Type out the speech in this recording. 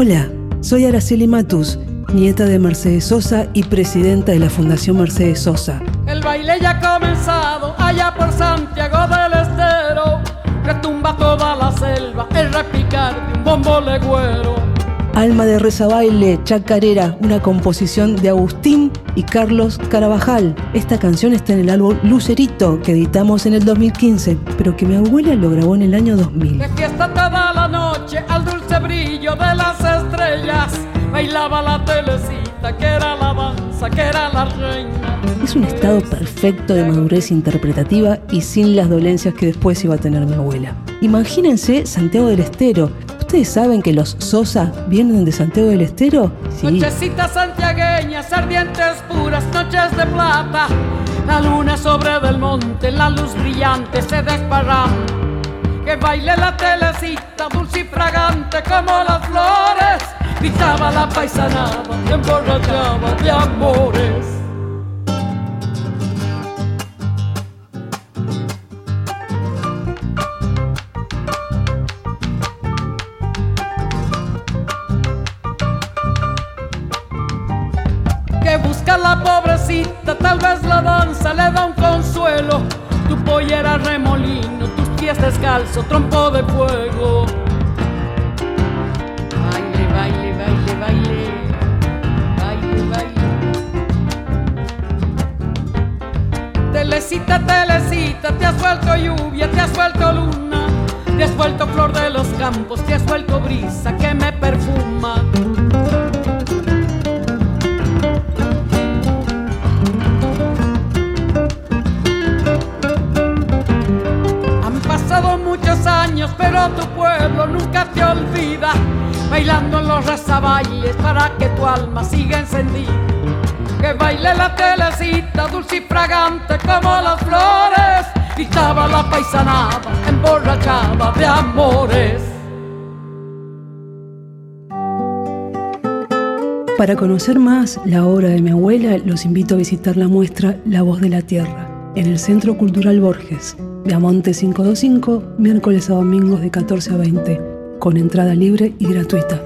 Hola, soy Araceli Matus, nieta de Mercedes Sosa y presidenta de la Fundación Mercedes Sosa. El baile ya ha comenzado allá por Santiago del Estero. Retumba toda la selva el repicar de un bombo legüero. Alma de Reza Baile, Chacarera, una composición de Agustín y Carlos Carabajal. Esta canción está en el álbum Lucerito que editamos en el 2015, pero que mi abuela lo grabó en el año 2000. De fiesta toda la noche al dulce brillo de estrellas. Bailaba la telecita que era la danza, que era la reina. Es un estado perfecto de madurez interpretativa y sin las dolencias que después iba a tener mi abuela. Imagínense Santiago del Estero, ¿Ustedes saben que los Sosa vienen de Santiago del Estero? Sí. Nochecitas santiagueñas, ardientes puras, noches de plata. La luna sobre del monte, la luz brillante se desparrama. Que baile la telecita, dulce y fragante como flores. Gritaba la paisanada, emborrachaba de amores. la pobrecita, tal vez la danza le da un consuelo. Tu pollera remolino, tus pies descalzo, trompo de fuego. Telecita, telecita, te has vuelto lluvia, te has vuelto luna, te has vuelto flor de los campos, te has vuelto brisa que me perfuma. pero tu pueblo nunca te olvida. Bailando en los rezabailes para que tu alma siga encendida. Que baile la telecita, dulce y fragante como las flores. Gritaba la paisanada, emborrachada de amores. Para conocer más la obra de mi abuela, los invito a visitar la muestra La Voz de la Tierra en el Centro Cultural Borges, de Amonte 525, miércoles a domingos de 14 a 20, con entrada libre y gratuita.